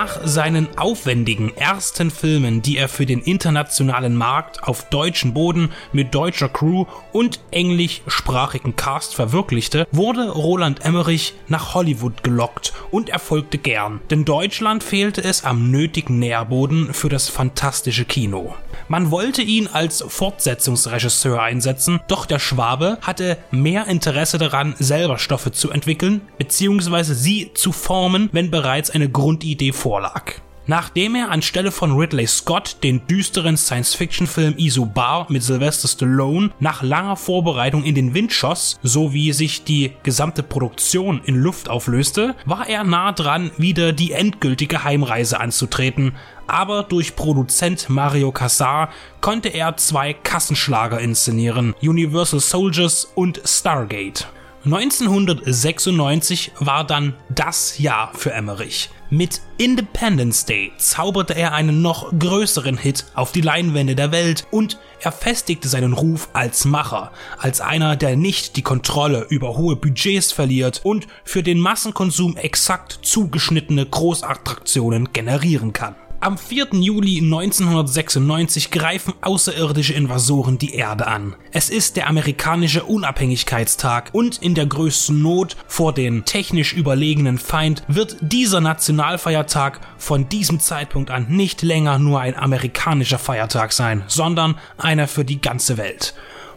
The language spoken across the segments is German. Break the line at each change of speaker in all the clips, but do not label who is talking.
Nach seinen aufwendigen ersten Filmen, die er für den internationalen Markt auf deutschem Boden mit deutscher Crew und englischsprachigen Cast verwirklichte, wurde Roland Emmerich nach Hollywood gelockt und erfolgte gern, denn Deutschland fehlte es am nötigen Nährboden für das fantastische Kino. Man wollte ihn als Fortsetzungsregisseur einsetzen, doch der Schwabe hatte mehr Interesse daran, selber Stoffe zu entwickeln, beziehungsweise sie zu formen, wenn bereits eine Grundidee vorlag. Nachdem er anstelle von Ridley Scott den düsteren Science-Fiction-Film Isobar mit Sylvester Stallone nach langer Vorbereitung in den Wind schoss, sowie sich die gesamte Produktion in Luft auflöste, war er nah dran, wieder die endgültige Heimreise anzutreten, aber durch Produzent Mario Casar konnte er zwei Kassenschlager inszenieren, Universal Soldiers und Stargate. 1996 war dann das Jahr für Emmerich. Mit Independence Day zauberte er einen noch größeren Hit auf die Leinwände der Welt und er festigte seinen Ruf als Macher, als einer, der nicht die Kontrolle über hohe Budgets verliert und für den Massenkonsum exakt zugeschnittene Großattraktionen generieren kann. Am 4. Juli 1996 greifen außerirdische Invasoren die Erde an. Es ist der amerikanische Unabhängigkeitstag und in der größten Not vor den technisch überlegenen Feind wird dieser Nationalfeiertag von diesem Zeitpunkt an nicht länger nur ein amerikanischer Feiertag sein, sondern einer für die ganze Welt.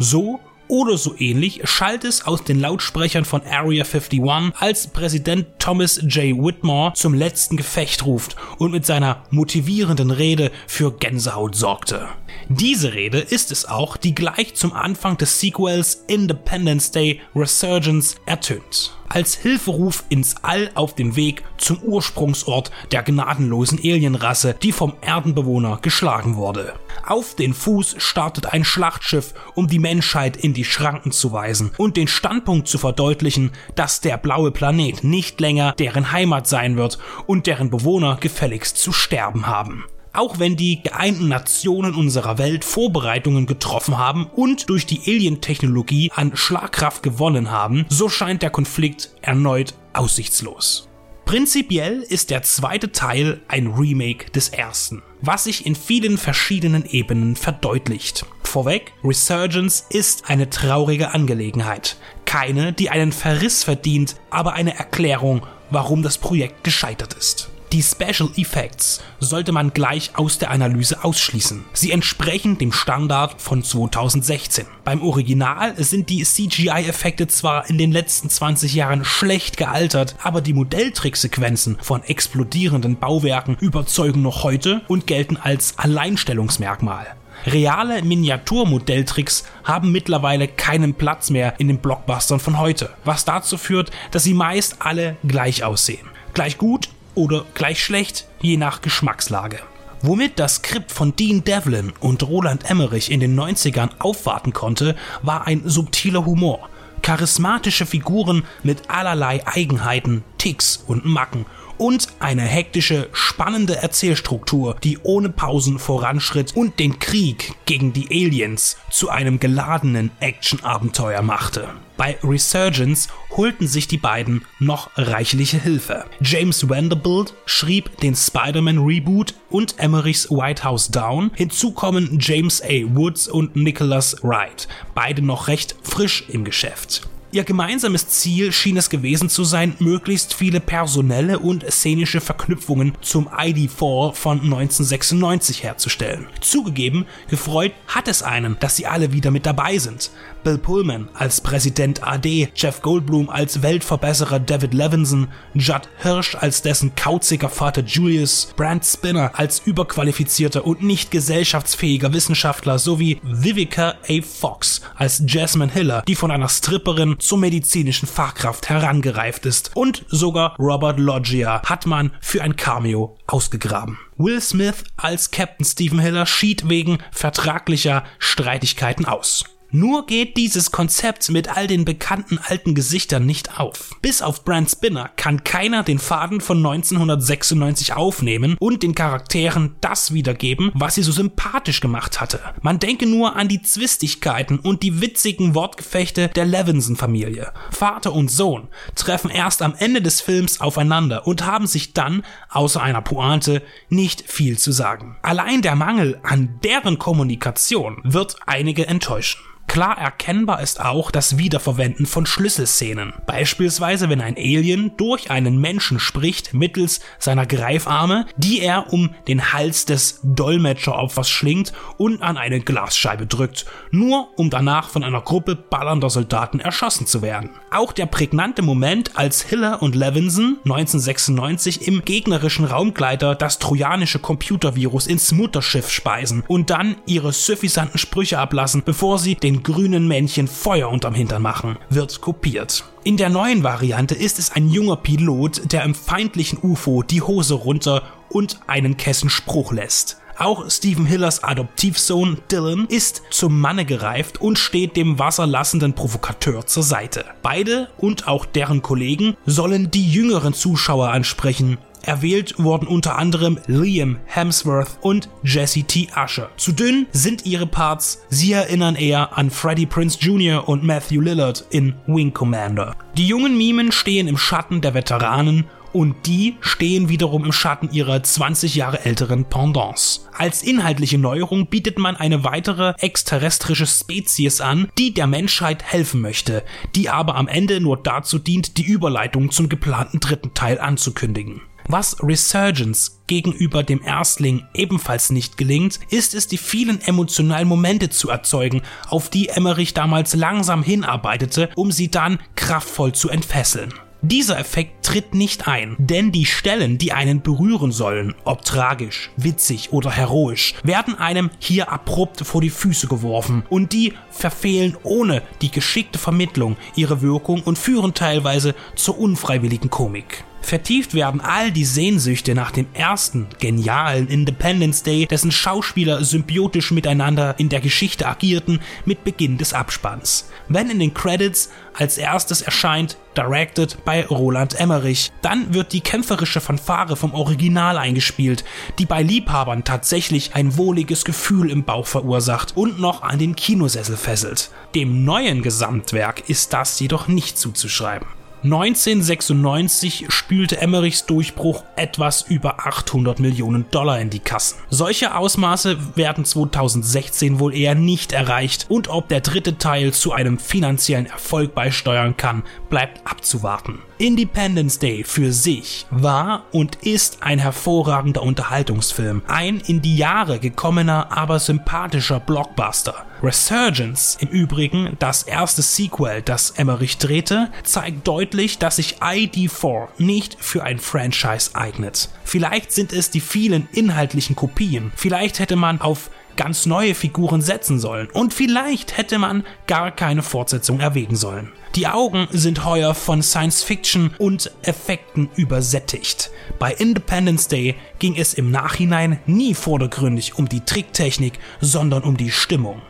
So oder so ähnlich schallt es aus den Lautsprechern von Area 51, als Präsident Thomas J. Whitmore zum letzten Gefecht ruft und mit seiner motivierenden Rede für Gänsehaut sorgte. Diese Rede ist es auch, die gleich zum Anfang des Sequels Independence Day Resurgence ertönt. Als Hilferuf ins All auf dem Weg zum Ursprungsort der gnadenlosen Alienrasse, die vom Erdenbewohner geschlagen wurde. Auf den Fuß startet ein Schlachtschiff, um die Menschheit in die Schranken zu weisen und den Standpunkt zu verdeutlichen, dass der blaue Planet nicht länger deren Heimat sein wird und deren Bewohner gefälligst zu sterben haben. Auch wenn die geeinten Nationen unserer Welt Vorbereitungen getroffen haben und durch die Alien-Technologie an Schlagkraft gewonnen haben, so scheint der Konflikt erneut aussichtslos. Prinzipiell ist der zweite Teil ein Remake des ersten, was sich in vielen verschiedenen Ebenen verdeutlicht. Vorweg, Resurgence ist eine traurige Angelegenheit. Keine, die einen Verriss verdient, aber eine Erklärung, warum das Projekt gescheitert ist. Die Special Effects sollte man gleich aus der Analyse ausschließen. Sie entsprechen dem Standard von 2016. Beim Original sind die CGI-Effekte zwar in den letzten 20 Jahren schlecht gealtert, aber die Modelltricksequenzen von explodierenden Bauwerken überzeugen noch heute und gelten als Alleinstellungsmerkmal. Reale Miniaturmodelltricks haben mittlerweile keinen Platz mehr in den Blockbustern von heute, was dazu führt, dass sie meist alle gleich aussehen. Gleich gut oder gleich schlecht, je nach Geschmackslage. Womit das Skript von Dean Devlin und Roland Emmerich in den 90ern aufwarten konnte, war ein subtiler Humor. Charismatische Figuren mit allerlei Eigenheiten, Ticks und Macken und eine hektische, spannende Erzählstruktur, die ohne Pausen voranschritt und den Krieg gegen die Aliens zu einem geladenen Actionabenteuer machte. Bei Resurgence holten sich die beiden noch reichliche Hilfe. James Vanderbilt schrieb den Spider-Man Reboot und Emmerichs White House Down. Hinzu kommen James A. Woods und Nicholas Wright, beide noch recht frisch im Geschäft. Ihr gemeinsames Ziel schien es gewesen zu sein, möglichst viele personelle und szenische Verknüpfungen zum ID4 von 1996 herzustellen. Zugegeben, gefreut hat es einen, dass sie alle wieder mit dabei sind. Bill Pullman als Präsident AD, Jeff Goldblum als Weltverbesserer David Levinson, Judd Hirsch als dessen kauziger Vater Julius, Brand Spinner als überqualifizierter und nicht gesellschaftsfähiger Wissenschaftler sowie Vivica A. Fox als Jasmine Hiller, die von einer Stripperin zur medizinischen Fachkraft herangereift ist und sogar Robert Loggia hat man für ein Cameo ausgegraben. Will Smith als Captain Stephen Hiller schied wegen vertraglicher Streitigkeiten aus. Nur geht dieses Konzept mit all den bekannten alten Gesichtern nicht auf. Bis auf Brand Spinner kann keiner den Faden von 1996 aufnehmen und den Charakteren das wiedergeben, was sie so sympathisch gemacht hatte. Man denke nur an die Zwistigkeiten und die witzigen Wortgefechte der Levinson-Familie. Vater und Sohn treffen erst am Ende des Films aufeinander und haben sich dann, außer einer Pointe, nicht viel zu sagen. Allein der Mangel an deren Kommunikation wird einige enttäuschen. Klar erkennbar ist auch das Wiederverwenden von Schlüsselszenen. Beispielsweise, wenn ein Alien durch einen Menschen spricht mittels seiner Greifarme, die er um den Hals des Dolmetscheropfers schlingt und an eine Glasscheibe drückt, nur um danach von einer Gruppe ballernder Soldaten erschossen zu werden. Auch der prägnante Moment, als Hiller und Levinson 1996 im gegnerischen Raumgleiter das trojanische Computervirus ins Mutterschiff speisen und dann ihre suffisanten Sprüche ablassen, bevor sie den grünen Männchen Feuer unterm Hintern machen, wird kopiert. In der neuen Variante ist es ein junger Pilot, der im feindlichen UFO die Hose runter und einen Kessenspruch lässt. Auch Stephen Hillers Adoptivsohn Dylan ist zum Manne gereift und steht dem wasserlassenden Provokateur zur Seite. Beide und auch deren Kollegen sollen die jüngeren Zuschauer ansprechen Erwählt wurden unter anderem Liam Hemsworth und Jesse T. Usher. Zu dünn sind ihre Parts, sie erinnern eher an Freddie Prince Jr. und Matthew Lillard in Wing Commander. Die jungen Mimen stehen im Schatten der Veteranen und die stehen wiederum im Schatten ihrer 20 Jahre älteren Pendants. Als inhaltliche Neuerung bietet man eine weitere exterrestrische Spezies an, die der Menschheit helfen möchte, die aber am Ende nur dazu dient, die Überleitung zum geplanten dritten Teil anzukündigen. Was Resurgence gegenüber dem Erstling ebenfalls nicht gelingt, ist es, die vielen emotionalen Momente zu erzeugen, auf die Emmerich damals langsam hinarbeitete, um sie dann kraftvoll zu entfesseln. Dieser Effekt tritt nicht ein, denn die Stellen, die einen berühren sollen, ob tragisch, witzig oder heroisch, werden einem hier abrupt vor die Füße geworfen und die verfehlen ohne die geschickte Vermittlung ihre Wirkung und führen teilweise zur unfreiwilligen Komik. Vertieft werden all die Sehnsüchte nach dem ersten genialen Independence Day, dessen Schauspieler symbiotisch miteinander in der Geschichte agierten, mit Beginn des Abspanns. Wenn in den Credits als erstes erscheint Directed bei Roland Emmerich, dann wird die kämpferische Fanfare vom Original eingespielt, die bei Liebhabern tatsächlich ein wohliges Gefühl im Bauch verursacht und noch an den Kinosessel fesselt. Dem neuen Gesamtwerk ist das jedoch nicht zuzuschreiben. 1996 spülte Emmerichs Durchbruch etwas über 800 Millionen Dollar in die Kassen. Solche Ausmaße werden 2016 wohl eher nicht erreicht und ob der dritte Teil zu einem finanziellen Erfolg beisteuern kann, bleibt abzuwarten. Independence Day für sich war und ist ein hervorragender Unterhaltungsfilm, ein in die Jahre gekommener, aber sympathischer Blockbuster. Resurgence, im Übrigen das erste Sequel, das Emmerich drehte, zeigt deutlich, dass sich ID4 nicht für ein Franchise eignet. Vielleicht sind es die vielen inhaltlichen Kopien, vielleicht hätte man auf ganz neue Figuren setzen sollen und vielleicht hätte man gar keine Fortsetzung erwägen sollen. Die Augen sind heuer von Science Fiction und Effekten übersättigt. Bei Independence Day ging es im Nachhinein nie vordergründig um die Tricktechnik, sondern um die Stimmung.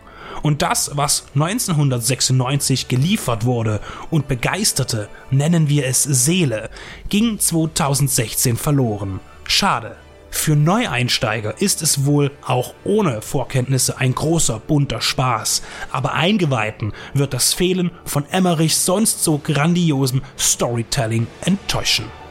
Und das, was 1996 geliefert wurde und begeisterte, nennen wir es Seele, ging 2016 verloren. Schade. Für Neueinsteiger ist es wohl auch ohne Vorkenntnisse ein großer bunter Spaß, aber Eingeweihten wird das Fehlen von Emmerichs sonst so grandiosem Storytelling enttäuschen.